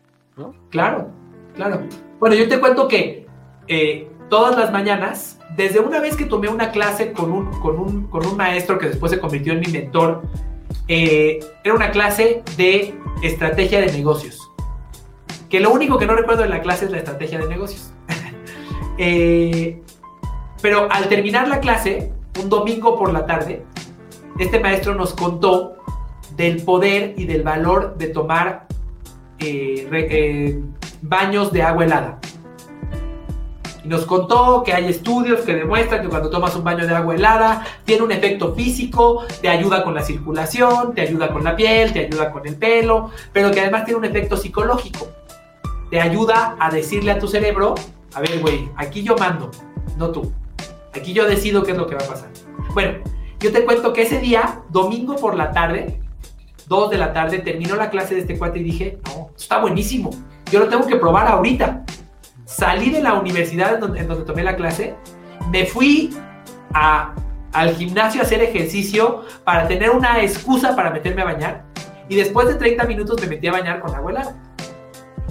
B: Claro, claro. Bueno, yo te cuento que eh, todas las mañanas, desde una vez que tomé una clase con un, con un, con un maestro que después se convirtió en mi mentor, eh, era una clase de estrategia de negocios. Que lo único que no recuerdo de la clase es la estrategia de negocios. (laughs) Eh, pero al terminar la clase, un domingo por la tarde, este maestro nos contó del poder y del valor de tomar baños de agua helada. Y nos contó que hay estudios que demuestran que cuando tomas un baño de agua helada tiene un efecto físico, te ayuda con la circulación, te ayuda con la piel, te ayuda con el pelo, pero que además tiene un efecto psicológico. Te ayuda a decirle a tu cerebro, a ver, güey, aquí yo mando, no tú. Aquí yo decido qué es lo que va a pasar. Bueno, yo te cuento que ese día, domingo por la tarde, 2 de la tarde, terminó la clase de este cuate y dije, no, está buenísimo. Yo lo tengo que probar ahorita. Salí de la universidad en donde, tomé la clase, me fui al gimnasio a hacer ejercicio para tener una excusa para meterme a bañar. Y después de 30 minutos me metí a bañar con agua helada.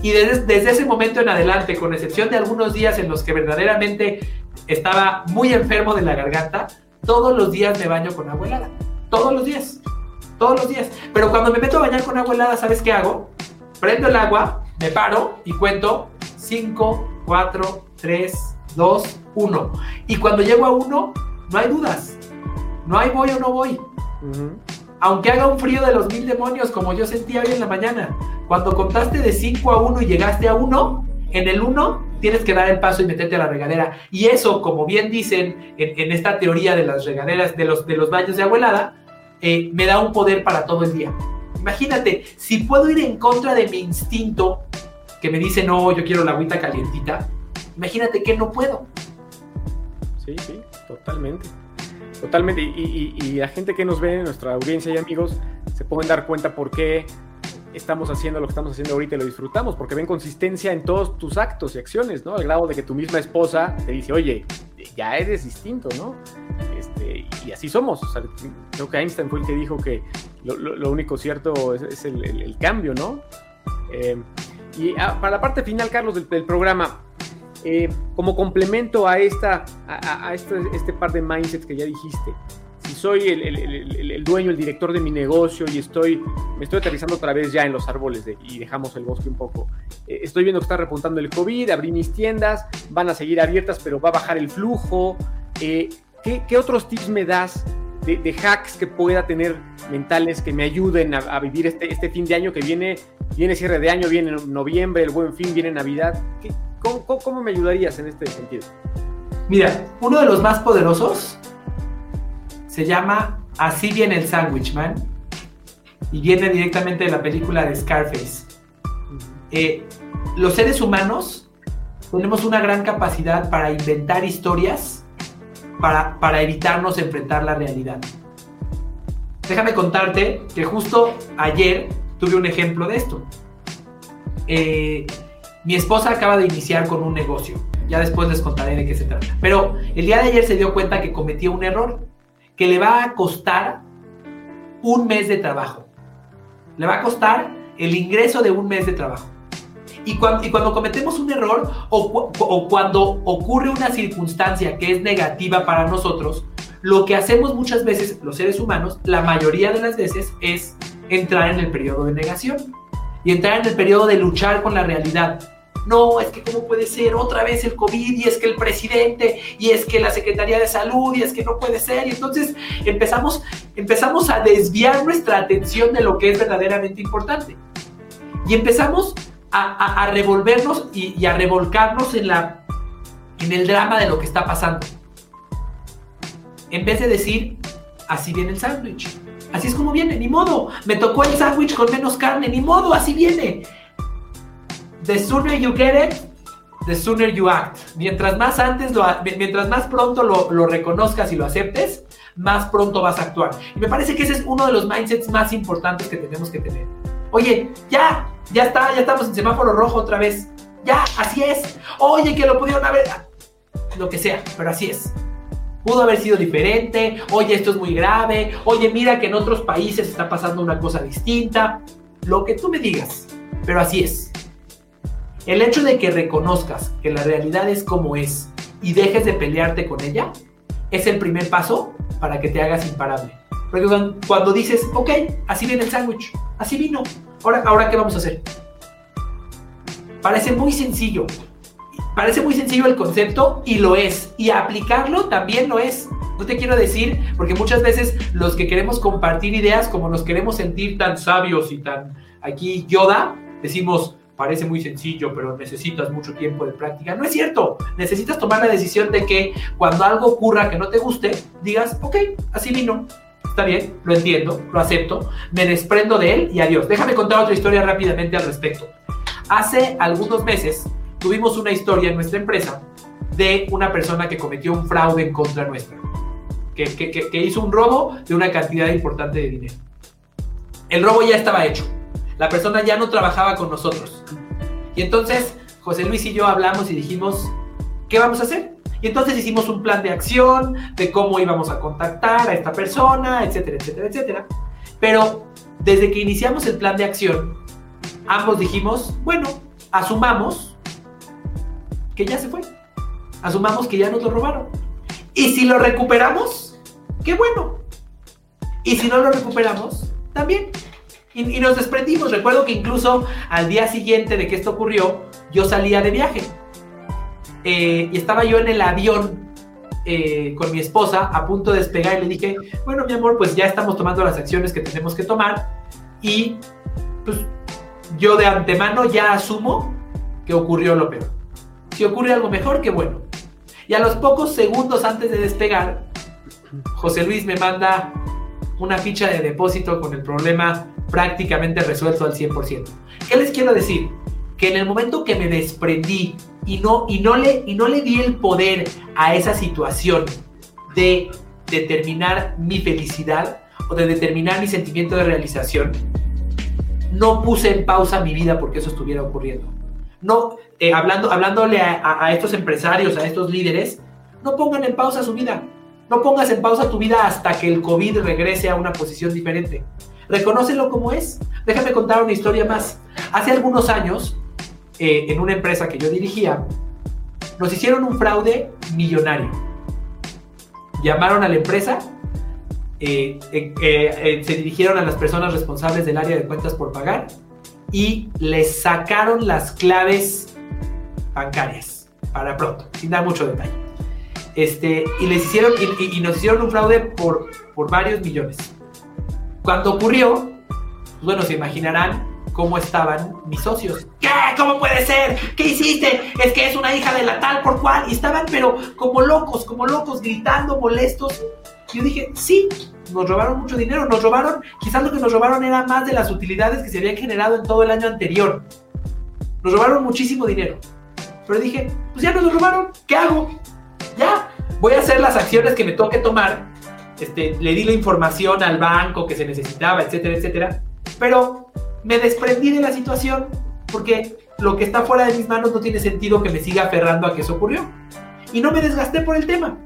B: Y desde, desde, ese momento en adelante, con excepción de algunos días en los que verdaderamente estaba muy enfermo de la garganta, todos los días me baño con agua helada. Todos los días. Todos los días. Pero cuando me meto a bañar con agua helada, ¿sabes qué hago? Prendo el agua, me paro y cuento 5, 4, 3, 2, 1. Y cuando llego a 1, no hay dudas. No hay voy o no voy. Aunque haga un frío de los mil demonios, como yo sentía hoy en la mañana. Cuando contaste de 5 a 1 y llegaste a 1, en el 1 tienes que dar el paso y meterte a la regadera. Y eso, como bien dicen en, esta teoría de las regaderas, de los, de los baños de abuelada, eh, me da un poder para todo el día. Imagínate, si puedo ir en contra de mi instinto que me dice, no, yo quiero la agüita calientita, imagínate que no puedo.
A: Sí, sí, totalmente. Totalmente. Y, la gente que nos ve, nuestra audiencia y amigos, se pueden dar cuenta por qué estamos haciendo lo que estamos haciendo ahorita y lo disfrutamos, porque ven consistencia en todos tus actos y acciones, ¿no? Al grado de que tu misma esposa te dice, oye, ya eres distinto, ¿no? Y así somos. creo que Einstein fue el que dijo que lo, único cierto es, el, cambio, ¿no? Eh, y ah, para la parte final, Carlos, del, programa, eh, como complemento a, esta, a, este, este, par de mindsets que ya dijiste, si soy el, dueño, el director de mi negocio y estoy, me estoy aterrizando otra vez ya en los árboles y dejamos el bosque un poco. Eh, estoy viendo que está repuntando el COVID, abrí mis tiendas, van a seguir abiertas, pero va a bajar el flujo. Eh, ¿qué, otros tips me das de, hacks que pueda tener mentales que me ayuden a, vivir este, este, fin de año que viene? Viene cierre de año, viene noviembre, el buen fin, viene Navidad. cómo, cómo me ayudarías en este sentido?
B: Mira, uno de los más poderosos se llama Así viene el Sandwich Man y viene directamente de la película de Scarface. Eh, los seres humanos tenemos una gran capacidad para inventar historias para, evitarnos enfrentar la realidad. Déjame contarte que justo ayer tuve un ejemplo de esto. Eh, mi esposa acaba de iniciar con un negocio. Ya después les contaré de qué se trata. Pero el día de ayer se dio cuenta que cometió un error que le va a costar un mes de trabajo. Le va a costar el ingreso de un mes de trabajo. Y cuando, cuando cometemos un error o, o cuando ocurre una circunstancia que es negativa para nosotros, lo que hacemos muchas veces los seres humanos, la mayoría de las veces, es entrar en el periodo de negación y entrar en el periodo de luchar con la realidad no, es que cómo puede ser otra vez el COVID y es que el presidente y es que la Secretaría de Salud y es que no puede ser. Y entonces empezamos, empezamos a desviar nuestra atención de lo que es verdaderamente importante. Y empezamos a, revolvernos y, a revolcarnos en, la, en el drama de lo que está pasando. En vez de decir, así viene el sándwich. Así es como viene, ni modo. Me tocó el sándwich con menos carne, ni modo, así viene the sooner you get it, the sooner you act. Mientras más antes, lo, mientras más pronto lo, lo, reconozcas y lo aceptes, más pronto vas a actuar. Y me parece que ese es uno de los mindsets más importantes que tenemos que tener. Oye, ya, ya está, ya estamos en semáforo rojo otra vez. Ya, así es. Oye, que lo pudieron haber. Lo que sea, pero así es. Pudo haber sido diferente. Oye, esto es muy grave. Oye, mira que en otros países está pasando una cosa distinta. Lo que tú me digas, pero así es. El hecho de que reconozcas que la realidad es como es y dejes de pelearte con ella es el primer paso para que te hagas imparable. Porque cuando dices, ok, así viene el sándwich, así vino, ahora, ahora ¿qué vamos a hacer? Parece muy sencillo. Parece muy sencillo el concepto y lo es. Y aplicarlo también lo es. No te quiero decir, porque muchas veces los que queremos compartir ideas, como nos queremos sentir tan sabios y tan aquí Yoda, decimos, parece muy sencillo, pero necesitas mucho tiempo de práctica. No es cierto. Necesitas tomar la decisión de que cuando algo ocurra que no te guste, digas, ok, así vino. Está bien, lo entiendo, lo acepto, me desprendo de él y adiós. Déjame contar otra historia rápidamente al respecto. Hace algunos meses tuvimos una historia en nuestra empresa de una persona que cometió un fraude en contra nuestra, que, que hizo un robo de una cantidad importante de dinero. El robo ya estaba hecho la persona ya no trabajaba con nosotros. Y entonces José Luis y yo hablamos y dijimos, ¿qué vamos a hacer? Y entonces hicimos un plan de acción de cómo íbamos a contactar a esta persona, etcétera, etcétera, etcétera. Pero desde que iniciamos el plan de acción, ambos dijimos, bueno, asumamos que ya se fue. Asumamos que ya nos lo robaron. Y si lo recuperamos, qué bueno. Y si no lo recuperamos, también. Y, nos desprendimos. Recuerdo que incluso al día siguiente de que esto ocurrió, yo salía de viaje. Eh, y estaba yo en el avión eh, con mi esposa a punto de despegar y le dije, bueno, mi amor, pues ya estamos tomando las acciones que tenemos que tomar y pues yo de antemano ya asumo que ocurrió lo peor. Si ocurre algo mejor, qué bueno. Y a los pocos segundos antes de despegar, José Luis me manda una ficha de depósito con el problema prácticamente resuelto al 100%. ¿Qué les quiero decir? Que en el momento que me desprendí y no, y no, le, y no le di el poder a esa situación de determinar mi felicidad o de determinar mi sentimiento de realización, no puse en pausa mi vida porque eso estuviera ocurriendo. No, eh, hablando, hablándole a, a estos empresarios, a estos líderes, no pongan en pausa su vida. No pongas en pausa tu vida hasta que el COVID regrese a una posición diferente. Reconócelo como es. Déjame contar una historia más. Hace algunos años, eh, en una empresa que yo dirigía, nos hicieron un fraude millonario. Llamaron a la empresa eh, eh, se dirigieron a las personas responsables del área de cuentas por pagar y les sacaron las claves bancarias para pronto, sin dar mucho detalle. Este, y les hicieron y, nos hicieron un fraude por, por varios millones. Cuando ocurrió, pues bueno, se imaginarán cómo estaban mis socios. ¿Qué? ¿Cómo puede ser? ¿Qué hiciste? Es que es una hija de la tal por cual. Y estaban pero como locos, como locos, gritando, molestos. Yo dije, sí, nos robaron mucho dinero, nos robaron, quizás lo que nos robaron era más de las utilidades que se habían generado en todo el año anterior. Nos robaron muchísimo dinero. Pero dije, pues ya nos lo robaron, ¿qué hago? Ya, voy a hacer las acciones que me toque tomar. Este, le di la información al banco que se necesitaba, etcétera, etcétera. Pero me desprendí de la situación porque lo que está fuera de mis manos no tiene sentido que me siga aferrando a que eso ocurrió. Y no me desgasté por el tema.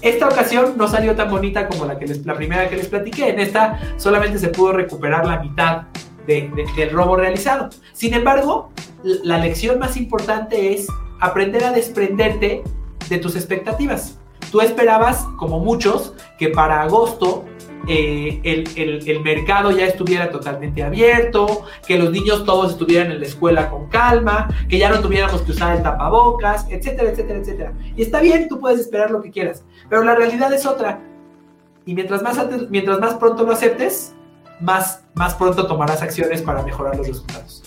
B: Esta ocasión no salió tan bonita como la, que la primera que les platiqué. En esta solamente se pudo recuperar la mitad del robo realizado. Sin embargo, la lección más importante es aprender a desprenderte de tus expectativas. Tú esperabas, como muchos, que para agosto eh, el, mercado ya estuviera totalmente abierto, que los niños todos estuvieran en la escuela con calma, que ya no tuviéramos que usar el tapabocas, etcétera, etcétera, etcétera. Y está bien, tú puedes esperar lo que quieras, pero la realidad es otra. Y mientras más, mientras más pronto lo aceptes, más, más pronto tomarás acciones para mejorar los resultados.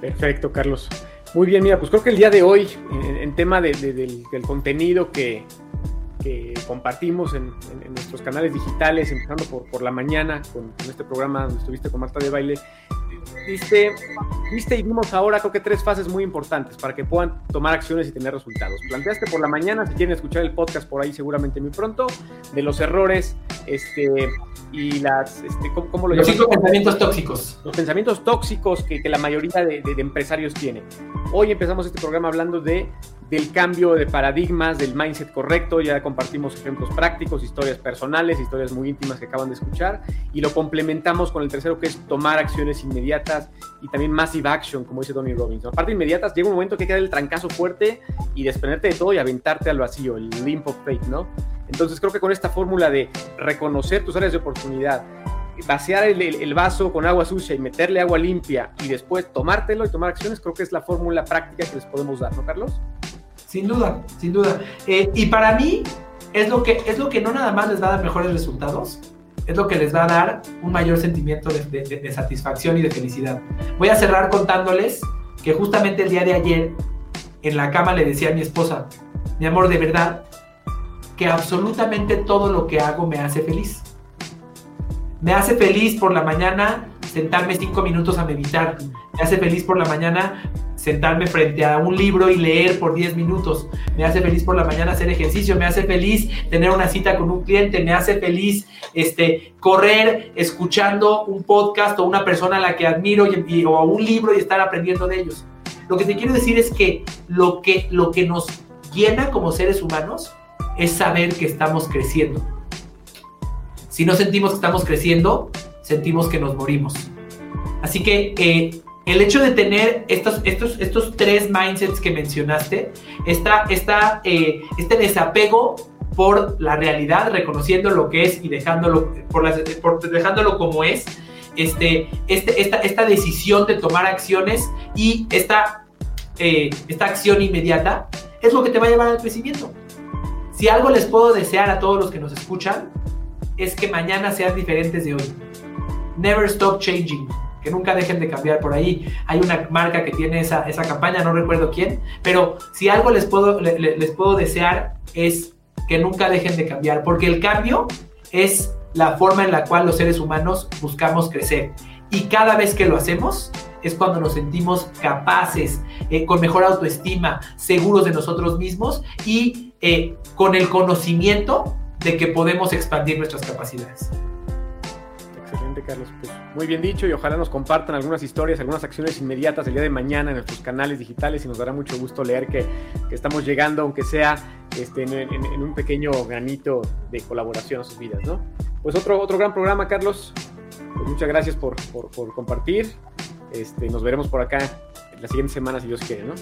A: Perfecto, Carlos. Muy bien, mira, pues creo que el día de hoy, en, tema del contenido que, que compartimos en, nuestros canales digitales, empezando por, por la mañana con, este programa donde estuviste con Marta de Baile. Viste, viste y vimos ahora creo que tres fases muy importantes para que puedan tomar acciones y tener resultados. Planteaste por la mañana, si quieren escuchar el podcast por ahí seguramente muy pronto, de los errores este, y las, este, ¿cómo, lo
B: Los cinco pensamientos tóxicos.
A: Los pensamientos tóxicos que, que la mayoría de, de, de empresarios tienen. Hoy empezamos este programa hablando de del cambio de paradigmas, del mindset correcto. Ya compartimos ejemplos prácticos, historias personales, historias muy íntimas que acaban de escuchar. Y lo complementamos con el tercero, que es tomar acciones inmediatas y también massive action, como dice Tony Robbins. Aparte, inmediatas, llega un momento que hay que dar el trancazo fuerte y desprenderte de todo y aventarte al vacío, el limp of faith, ¿no? Entonces, creo que con esta fórmula de reconocer tus áreas de oportunidad, vaciar el, el, vaso con agua sucia y meterle agua limpia y después tomártelo y tomar acciones, creo que es la fórmula práctica que les podemos dar, ¿no, Carlos?
B: Sin duda, sin duda. Eh, y para mí es lo, que, es lo que no nada más les va a dar mejores resultados, es lo que les va a dar un mayor sentimiento de, satisfacción y de felicidad. Voy a cerrar contándoles que justamente el día de ayer en la cama le decía a mi esposa, mi amor, de verdad, que absolutamente todo lo que hago me hace feliz. Me hace feliz por la mañana sentarme cinco minutos a meditar. Me hace feliz por la mañana sentarme frente a un libro y leer por 10 minutos. Me hace feliz por la mañana hacer ejercicio, me hace feliz tener una cita con un cliente, me hace feliz este, correr escuchando un podcast o una persona a la que admiro y, o un libro y estar aprendiendo de ellos. Lo que te quiero decir es que lo que, lo que nos llena como seres humanos es saber que estamos creciendo. Si no sentimos que estamos creciendo, sentimos que nos morimos. Así que eh, el hecho de tener estos, estos, estos tres mindsets que mencionaste, esta, esta, eh, este desapego por la realidad, reconociendo lo que es y dejándolo, por, dejándolo como es, este, este, esta, esta decisión de tomar acciones y esta, eh, esta acción inmediata es lo que te va a llevar al crecimiento. Si algo les puedo desear a todos los que nos escuchan, es que mañana sean diferentes de hoy. Never stop changing que nunca dejen de cambiar por ahí. Hay una marca que tiene esa, esa campaña, no recuerdo quién, pero si algo les puedo, les puedo desear es que nunca dejen de cambiar, porque el cambio es la forma en la cual los seres humanos buscamos crecer. Y cada vez que lo hacemos es cuando nos sentimos capaces, eh, con mejor autoestima, seguros de nosotros mismos y eh, con el conocimiento de que podemos expandir nuestras capacidades.
A: Excelente, Carlos. Pues muy bien dicho y ojalá nos compartan algunas historias, algunas acciones inmediatas el día de mañana en nuestros canales digitales y nos dará mucho gusto leer que, estamos llegando, aunque sea este, en, un pequeño granito de colaboración a sus vidas, ¿no? Pues otro, otro gran programa, Carlos. Pues muchas gracias por, compartir. Este, nos veremos por acá la siguiente semana si Dios quiere, ¿no?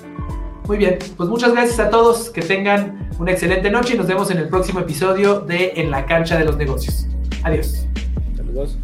B: Muy bien, pues muchas gracias a todos, que tengan una excelente noche y nos vemos en el próximo episodio de En la cancha de los negocios. Adiós.
A: Saludos.